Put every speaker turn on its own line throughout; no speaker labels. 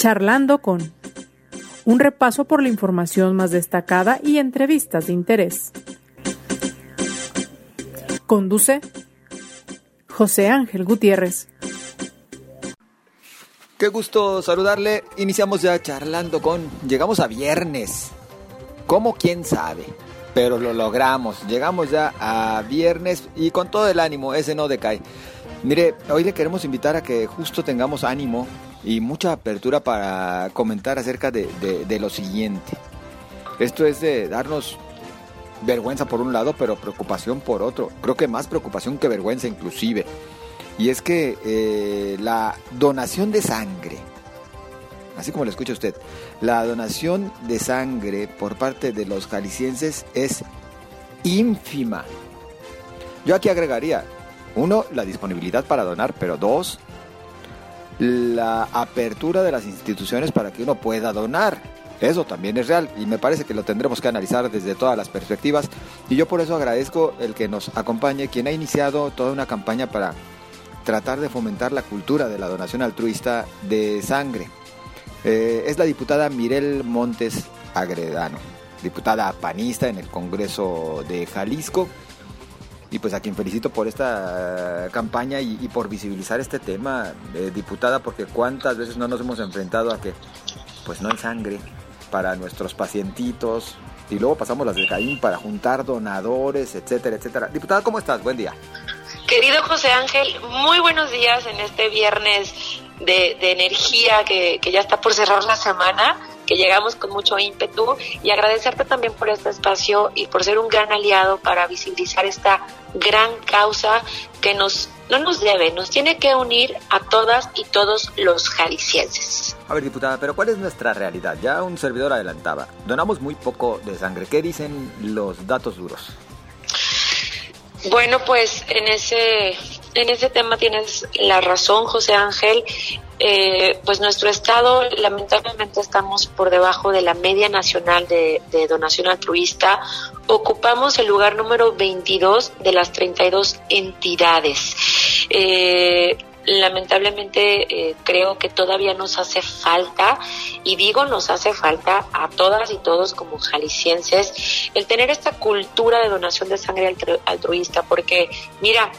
Charlando con un repaso por la información más destacada y entrevistas de interés. Conduce José Ángel Gutiérrez.
Qué gusto saludarle. Iniciamos ya charlando con... Llegamos a viernes. ¿Cómo? ¿Quién sabe? Pero lo logramos. Llegamos ya a viernes y con todo el ánimo, ese no decae. Mire, hoy le queremos invitar a que justo tengamos ánimo y mucha apertura para comentar acerca de, de, lo siguiente. Esto es de darnos vergüenza por un lado, pero preocupación por otro. Creo que más preocupación que vergüenza inclusive. Y es que eh, la donación de sangre, así como lo escucha usted, la donación de sangre por parte de los jaliscienses es ínfima. Yo aquí agregaría, uno, la disponibilidad para donar, pero dos, la apertura de las instituciones para que uno pueda donar. Eso también es real y me parece que lo tendremos que analizar desde todas las perspectivas y yo por eso agradezco el que nos acompañe quien ha iniciado toda una campaña para tratar de fomentar la cultura de la donación altruista de sangre. Eh, es la diputada Mirel Montes Agredano, diputada panista en el Congreso de Jalisco y pues a quien felicito por esta eh, campaña y, por visibilizar este tema, eh, diputada, porque cuántas veces no nos hemos enfrentado a que pues no hay sangre para nuestros pacientitos y luego pasamos las de Caín para juntar donadores, etcétera, etcétera. Diputada, ¿cómo estás? Buen día.
Querido José Ángel, muy buenos días en este viernes de, energía que, que ya está por cerrar la semana que llegamos con mucho ímpetu y agradecerte también por este espacio y por ser un gran aliado para visibilizar esta gran causa que nos no nos debe, nos tiene que unir a todas y todos los jaliscienses.
A ver, diputada, pero ¿cuál es nuestra realidad? Ya un servidor adelantaba. Donamos muy poco de sangre. ¿Qué dicen los datos duros?
Bueno, pues en ese en ese tema tienes la razón, José Ángel. Eh, pues nuestro estado, lamentablemente, estamos por debajo de la media nacional de, donación altruista. Ocupamos el lugar número 22 de las 32 entidades. Eh, lamentablemente eh, creo que todavía nos hace falta, y digo nos hace falta a todas y todos como jaliscienses, el tener esta cultura de donación de sangre altruista, porque mira,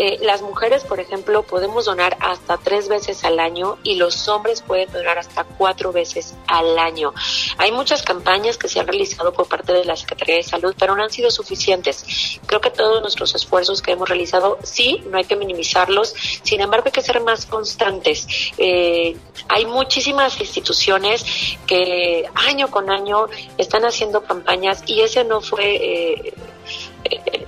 eh, las mujeres, por ejemplo, podemos donar hasta tres veces al año y los hombres pueden donar hasta cuatro veces al año. Hay muchas campañas que se han realizado por parte de la Secretaría de Salud, pero no han sido suficientes. Creo que todos nuestros esfuerzos que hemos realizado, sí, no hay que minimizarlos, sin embargo hay que ser más constantes. Eh, hay muchísimas instituciones que año con año están haciendo campañas y ese no fue... Eh,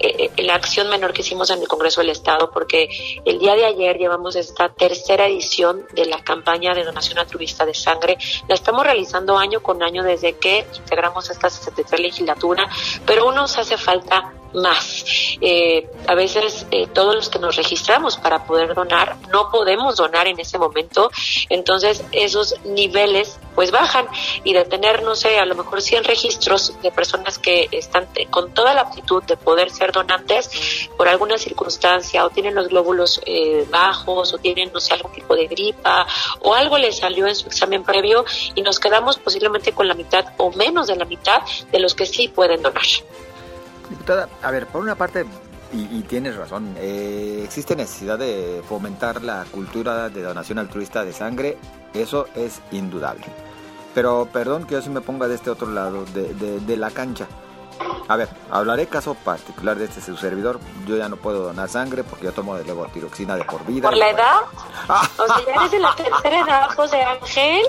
eh, la acción menor que hicimos en el Congreso del Estado, porque el día de ayer llevamos esta tercera edición de la campaña de donación altruista de sangre. La estamos realizando año con año desde que integramos esta 63 legislatura, pero aún nos hace falta más. Eh, a veces eh, todos los que nos registramos para poder donar no podemos donar en ese momento, entonces esos niveles pues bajan y de tener, no sé, a lo mejor 100 registros de personas que están con toda la aptitud de poder ser donantes por alguna circunstancia o tienen los glóbulos eh, bajos o tienen, no sé, algún tipo de gripa o algo les salió en su examen previo y nos quedamos posiblemente con la mitad o menos de la mitad de los que sí pueden donar.
Diputada, a ver, por una parte, y, tienes razón, eh, existe necesidad de fomentar la cultura de donación altruista de sangre, eso es indudable. Pero perdón que yo sí me ponga de este otro lado, de, de, la cancha. A ver, hablaré caso particular de este su servidor. Yo ya no puedo donar sangre porque yo tomo de levotiroxina de por vida.
¿Por la edad? O sea, eres de la tercera edad, José Ángel.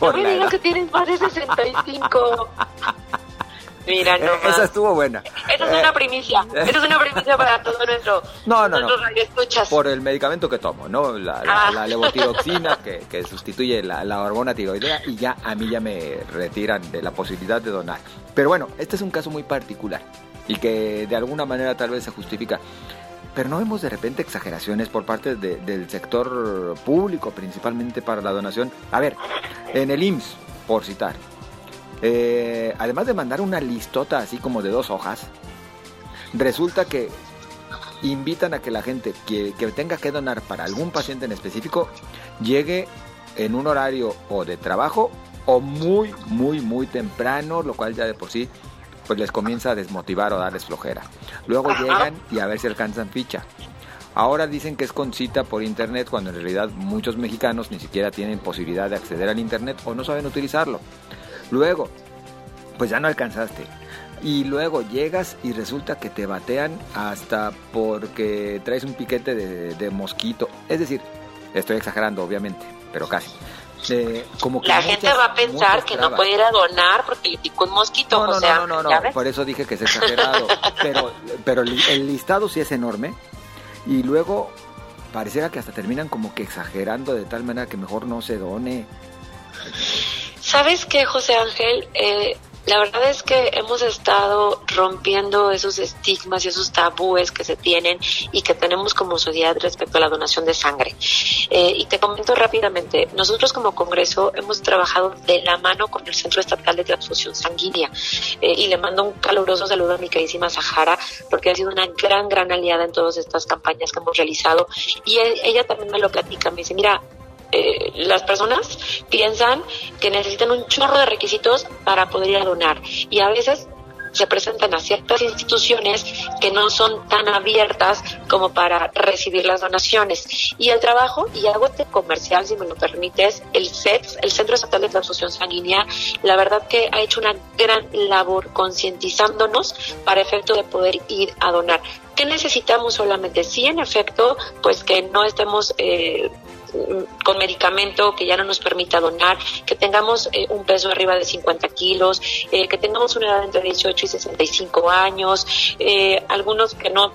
Por no me digas que tienes más de 65. Mira, no.
Esa estuvo buena.
Esa es una eh, primicia. Esa es una primicia para todo nuestro. No, no, no.
Por el medicamento que tomo, ¿no? La, ah. levotiroxina que, que, sustituye la, la, hormona tiroidea y ya a mí ya me retiran de la posibilidad de donar. Pero bueno, este es un caso muy particular y que de alguna manera tal vez se justifica. Pero no vemos de repente exageraciones por parte del sector público, principalmente para la donación. A ver, en el IMSS, por citar, eh, además de mandar una listota así como de dos hojas, resulta que invitan a que la gente que, tenga que donar para algún paciente en específico llegue en un horario o de trabajo o muy, muy, muy temprano, lo cual ya de por sí pues les comienza a desmotivar o darles flojera. Luego llegan y a ver si alcanzan ficha. Ahora dicen que es con cita por internet cuando en realidad muchos mexicanos ni siquiera tienen posibilidad de acceder al internet o no saben utilizarlo. Luego, pues ya no alcanzaste. Y luego llegas y resulta que te batean hasta porque traes un piquete de, mosquito. Es decir, estoy exagerando obviamente, pero casi.
como la gente va a pensar que no puede ir a donar porque le picó un mosquito.
No, no, no, no, por eso dije que es exagerado. pero pero el listado sí es enorme y luego pareciera que hasta terminan como que exagerando de tal manera que mejor no se done.
¿Sabes qué, José Ángel? Eh, la verdad es que hemos estado rompiendo esos estigmas y esos tabúes que se tienen y que tenemos como sociedad respecto a la donación de sangre. Eh, y te comento rápidamente, nosotros como Congreso hemos trabajado de la mano con el Centro Estatal de Transfusión Sanguínea eh, y le mando un caluroso saludo a mi queridísima Sahara porque ha sido una gran, gran aliada en todas estas campañas que hemos realizado y ella también me lo platica, me dice, mira, eh, las personas piensan que necesitan un chorro de requisitos para poder ir a donar y a veces se presentan a ciertas instituciones que no son tan abiertas como para recibir las donaciones. Y el trabajo, y hago este comercial, si me lo permites, el CETS, el Centro Estatal de Transfusión Sanguínea, la verdad que ha hecho una gran labor concientizándonos para efecto de poder ir a donar. ¿Qué necesitamos solamente? Sí, en efecto, pues que no estemos eh, con medicamento que ya no nos permita donar, que tengamos eh, un peso arriba de 50 kilos, eh, que tengamos una edad entre 18 y 65 años, eh, algunos que no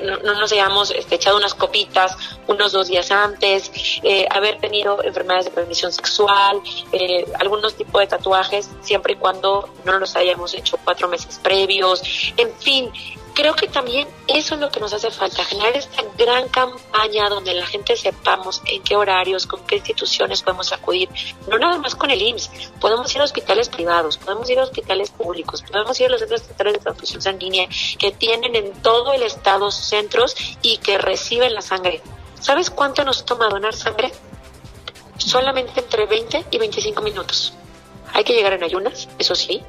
no, nos hayamos este, echado unas copitas unos dos días antes, haber tenido enfermedades de transmisión sexual, algunos tipos de tatuajes, siempre y cuando no los hayamos hecho cuatro meses previos, en fin, creo que también eso es lo que nos hace falta, generar esta gran campaña donde la gente sepamos en qué horarios, con qué instituciones podemos acudir, no nada más con el IMSS, podemos ir a hospitales privados, podemos ir a hospitales públicos, podemos ir a los centros estatales de transfusión sanguínea que tienen en todo el estado centros y que reciben la sangre. ¿Sabes cuánto nos toma donar sangre? Solamente entre 20 y 25 minutos. Hay que llegar en ayunas, eso sí.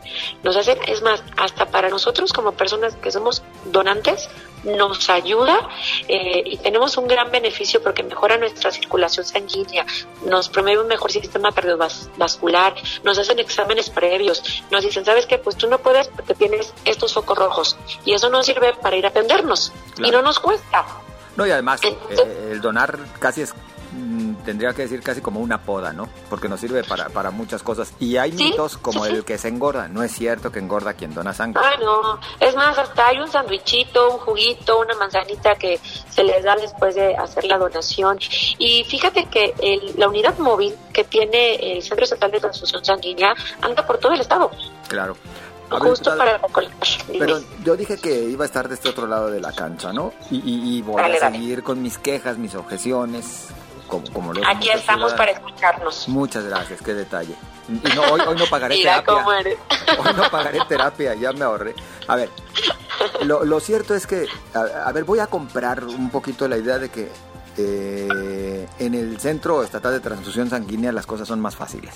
Nos hacen, es más, hasta para nosotros como personas que somos donantes, nos ayuda eh, y tenemos un gran beneficio porque mejora nuestra circulación sanguínea, nos promueve un mejor sistema cardiovascular, nos hacen exámenes previos, nos dicen, ¿sabes qué? Pues tú no puedes porque tienes estos focos rojos y eso nos sirve para ir a atendernos y no nos cuesta.
No, y además, eh, el donar casi es tendría que decir casi como una poda, ¿no? Porque nos sirve para, para muchas cosas. Y hay mitos como el que se engorda. No es cierto que engorda quien dona sangre.
Ah, no. Es más, hasta hay un sandwichito, un juguito, una manzanita que se les da después de hacer la donación. Y fíjate que el, la unidad móvil que tiene el Centro Estatal de Transfusión Sanguínea anda por todo el estado.
Claro.
Justo para
Pero yo dije que iba a estar de este otro lado de la cancha, ¿no? Y, y, voy a seguir con mis quejas, mis objeciones,
Aquí estamos para escucharnos.
Muchas gracias, qué detalle. Y no, hoy, no pagaré terapia. Hoy no pagaré terapia, ya me ahorré. A ver, lo, cierto es que, a, ver, voy a comprar un poquito la idea de que eh, en el Centro Estatal de Transfusión Sanguínea las cosas son más fáciles.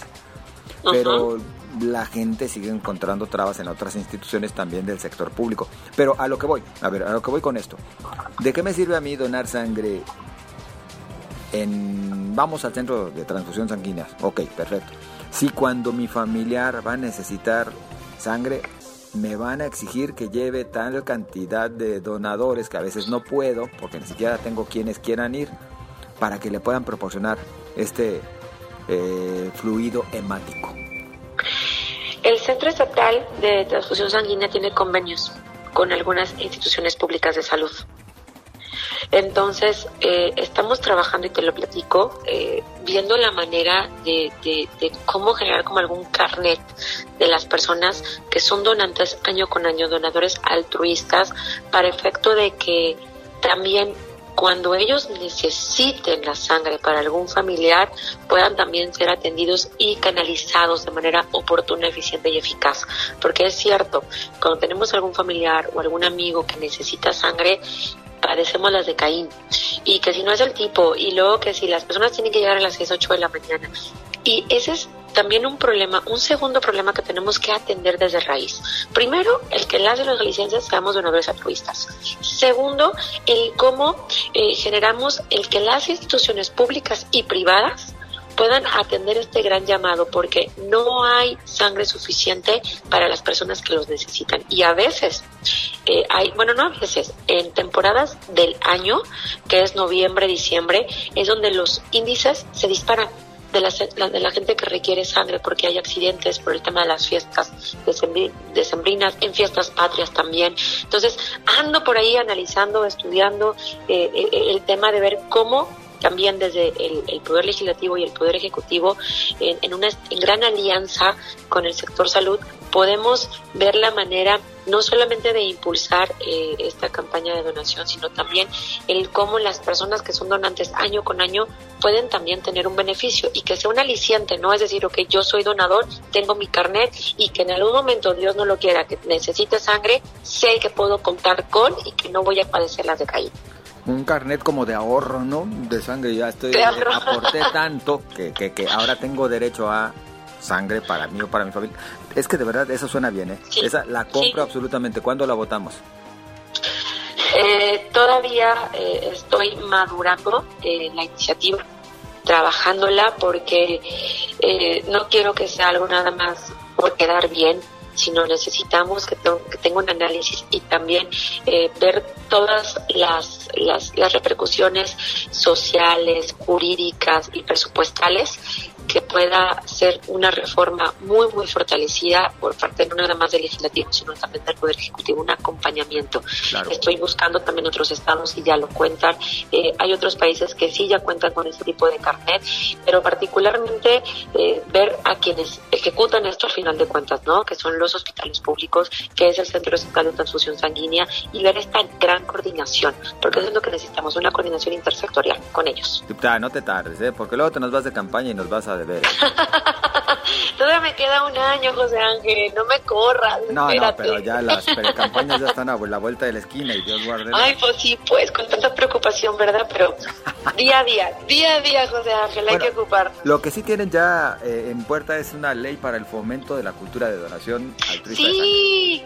Pero la gente sigue encontrando trabas en otras instituciones también del sector público. Pero a lo que voy, a ver, a lo que voy con esto. ¿De qué me sirve a mí donar sangre en, vamos al centro de transfusión sanguínea. Ok, perfecto. Si cuando mi familiar va a necesitar sangre, me van a exigir que lleve tal cantidad de donadores que a veces no puedo, porque ni siquiera tengo quienes quieran ir, para que le puedan proporcionar este eh, fluido hemático.
El Centro Estatal de Transfusión Sanguínea tiene convenios con algunas instituciones públicas de salud. Entonces, eh, estamos trabajando, y te lo platico, eh, viendo la manera de, cómo generar como algún carnet de las personas que son donantes año con año, donadores altruistas, para efecto de que también cuando ellos necesiten la sangre para algún familiar, puedan también ser atendidos y canalizados de manera oportuna, eficiente y eficaz. Porque es cierto, cuando tenemos algún familiar o algún amigo que necesita sangre, padecemos las de Caín. Y que si no es el tipo, y luego que si las personas tienen que llegar a las 6, 8 de la mañana. Y ese es también un problema, un segundo problema que tenemos que atender desde raíz. Primero, el que las de los licencias seamos donadores altruistas. Segundo, el cómo eh, generamos el que las instituciones públicas y privadas puedan atender este gran llamado porque no hay sangre suficiente para las personas que los necesitan. Y a veces eh, hay, bueno, no a veces, en temporadas del año, que es noviembre, diciembre, es donde los índices se disparan de la, de la gente que requiere sangre porque hay accidentes por el tema de las fiestas decembrinas, en fiestas patrias también. Entonces, ando por ahí analizando, estudiando eh, eh, el, tema de ver cómo también desde el, Poder Legislativo y el Poder Ejecutivo, en, en, una en gran alianza con el sector salud, podemos ver la manera no solamente de impulsar eh, esta campaña de donación, sino también el cómo las personas que son donantes año con año pueden también tener un beneficio y que sea un aliciente, no es decir, ok, yo soy donador, tengo mi carnet y que en algún momento Dios no lo quiera, que necesite sangre, sé que puedo contar con y que no voy a padecer las de caída
un carnet como de ahorro, ¿no? De sangre, ya estoy, aporté tanto que, que, que ahora tengo derecho a sangre para mí o para mi familia. Es que de verdad eso suena bien, ¿eh? Esa la compro absolutamente. ¿Cuándo la votamos?
Eh, todavía eh, estoy madurando eh, la iniciativa, trabajándola porque no quiero que sea algo nada más por quedar bien, sino necesitamos que, que tenga un análisis y también ver todas las, las, las repercusiones sociales, jurídicas y presupuestales que pueda ser una reforma muy, muy fortalecida por parte no nada más del legislativo, sino también del Poder Ejecutivo, un acompañamiento. Estoy buscando también otros estados y ya lo cuentan. Eh, hay otros países que sí ya cuentan con este tipo de carnet, pero particularmente eh, ver a quienes ejecutan esto al final de cuentas, ¿no? Que son los hospitales públicos, que es el Centro Estatal de Transfusión Sanguínea, y ver esta gran coordinación, porque eso es lo que necesitamos, una coordinación intersectorial con ellos.
no te tardes, ¿eh? porque luego te nos vas de campaña y nos vas a de
Todavía me queda un año, José Ángel, no me corras.
No, no, pero ya las campañas ya están a la vuelta de la esquina y Dios guarde.
Ay, pues sí, pues, con tanta preocupación, ¿verdad? Pero día a día, día a día, José Ángel, hay que ocupar.
Lo que sí tienen ya eh, en puerta es una ley para el fomento de la cultura de donación
altruista. Sí,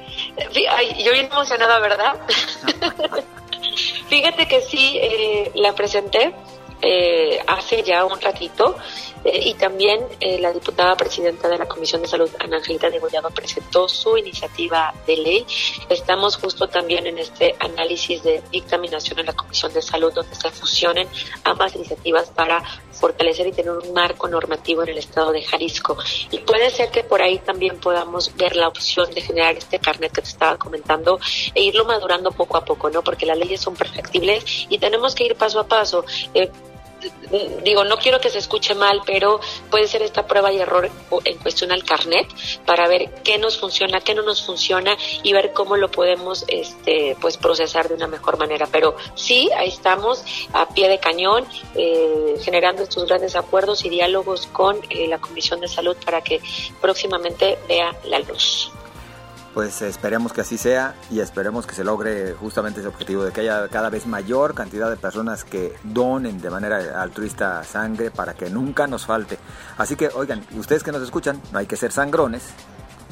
Ay, yo bien emocionada, ¿verdad? Fíjate que sí, eh, la presenté eh, hace ya un ratito eh, y también eh, la diputada presidenta de la Comisión de Salud, Ana Angelita Degollado, presentó su iniciativa de ley. Estamos justo también en este análisis de dictaminación en la Comisión de Salud, donde se fusionen ambas iniciativas para fortalecer y tener un marco normativo en el estado de Jalisco. Y puede ser que por ahí también podamos ver la opción de generar este carnet que te estaba comentando e irlo madurando poco a poco, ¿no? Porque las leyes son perfectibles y tenemos que ir paso a paso. Eh, digo, no quiero que se escuche mal, pero puede ser esta prueba y error en cuestión al carnet para ver qué nos funciona, qué no nos funciona y ver cómo lo podemos este, pues procesar de una mejor manera. Pero sí, ahí estamos a pie de cañón, eh, generando estos grandes acuerdos y diálogos con eh, la Comisión de Salud para que próximamente vea la luz
pues esperemos que así sea y esperemos que se logre justamente ese objetivo de que haya cada vez mayor cantidad de personas que donen de manera altruista sangre para que nunca nos falte. Así que, oigan, ustedes que nos escuchan, no hay que ser sangrones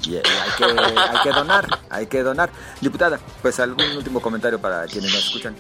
y hay que, hay que donar, hay que donar. Diputada, pues algún último comentario para quienes nos escuchan.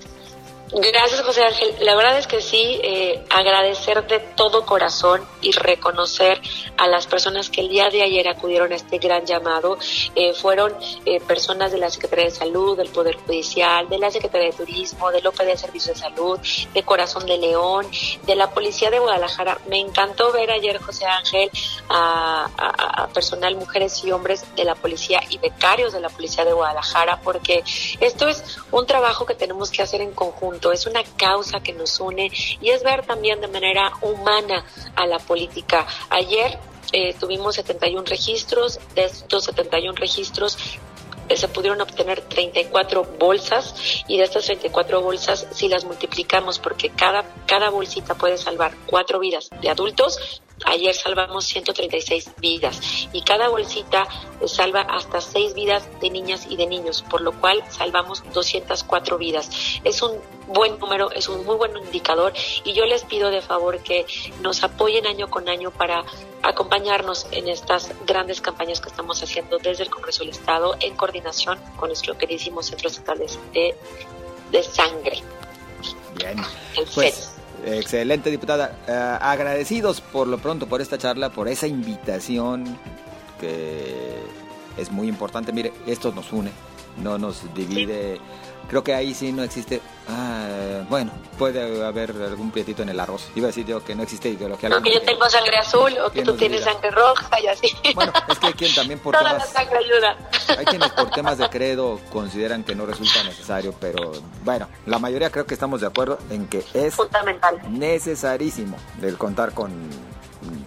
Gracias, José Ángel. La verdad es que sí, eh, agradecer de todo corazón y reconocer a las personas que el día de ayer acudieron a este gran llamado. Eh, fueron eh, personas de la Secretaría de Salud, del Poder Judicial, de la Secretaría de Turismo, del OPD de Servicios de Salud, de Corazón de León, de la Policía de Guadalajara. Me encantó ver ayer, José Ángel, a, a personal, mujeres y hombres de la policía y becarios de la Policía de Guadalajara, porque esto es un trabajo que tenemos que hacer en conjunto es una causa que nos une y es ver también de manera humana a la política. Ayer eh, tuvimos 71 registros, de estos 71 registros eh, se pudieron obtener 34 bolsas y de estas 34 bolsas si las multiplicamos porque cada cada bolsita puede salvar cuatro vidas de adultos Ayer salvamos 136 vidas y cada bolsita salva hasta 6 vidas de niñas y de niños, por lo cual salvamos 204 vidas. Es un buen número, es un muy buen indicador y yo les pido de favor que nos apoyen año con año para acompañarnos en estas grandes campañas que estamos haciendo desde el Congreso del Estado en coordinación con nuestro queridísimo Centro Estatal de, de Sangre.
Bien. Pues, excelente, diputada. Eh, agradecidos por lo pronto por esta charla, por esa invitación que es muy importante. Mire, esto nos une, no nos divide. Creo que ahí sí no existe. Ah, bueno, puede haber algún prietito en el arroz. Iba a decir yo que no existe ideología.
No, que yo tengo sangre azul o que tú tienes sangre roja y así.
Bueno, es que hay quien también por
Toda la sangre ayuda.
Hay quienes por temas de credo consideran que no resulta necesario, pero bueno, la mayoría creo que estamos de acuerdo en que es
fundamental,
necesarísimo el contar con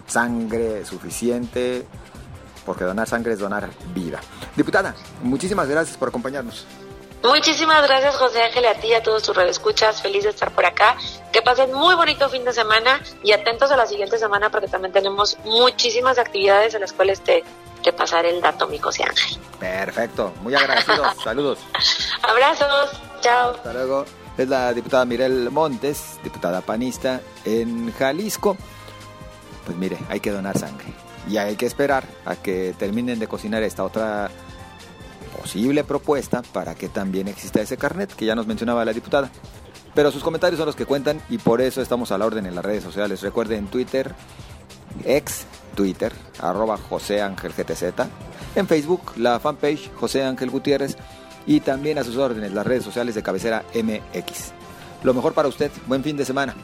sangre suficiente, porque donar sangre es donar vida. Diputada, muchísimas gracias por acompañarnos.
Muchísimas gracias, José Ángel, a ti y a todos tus redescuchas. Feliz de estar por acá. Que pasen muy bonito fin de semana y atentos a la siguiente semana porque también tenemos muchísimas actividades en las cuales te, te pasaré el dato, mi José Ángel.
Perfecto, muy agradecido. Saludos.
Abrazos, chao.
Hasta luego. Es la diputada Mirel Montes, diputada panista en Jalisco. Pues mire, hay que donar sangre. Y hay que esperar a que terminen de cocinar esta otra posible propuesta para que también exista ese carnet que ya nos mencionaba la diputada. Pero sus comentarios son los que cuentan y por eso estamos a la orden en las redes sociales. Recuerden Twitter, ex Twitter, arroba José Ángel GTZ. En Facebook, la fanpage José Ángel Gutiérrez. Y también a sus órdenes las redes sociales de cabecera MX. Lo mejor para usted. Buen fin de semana.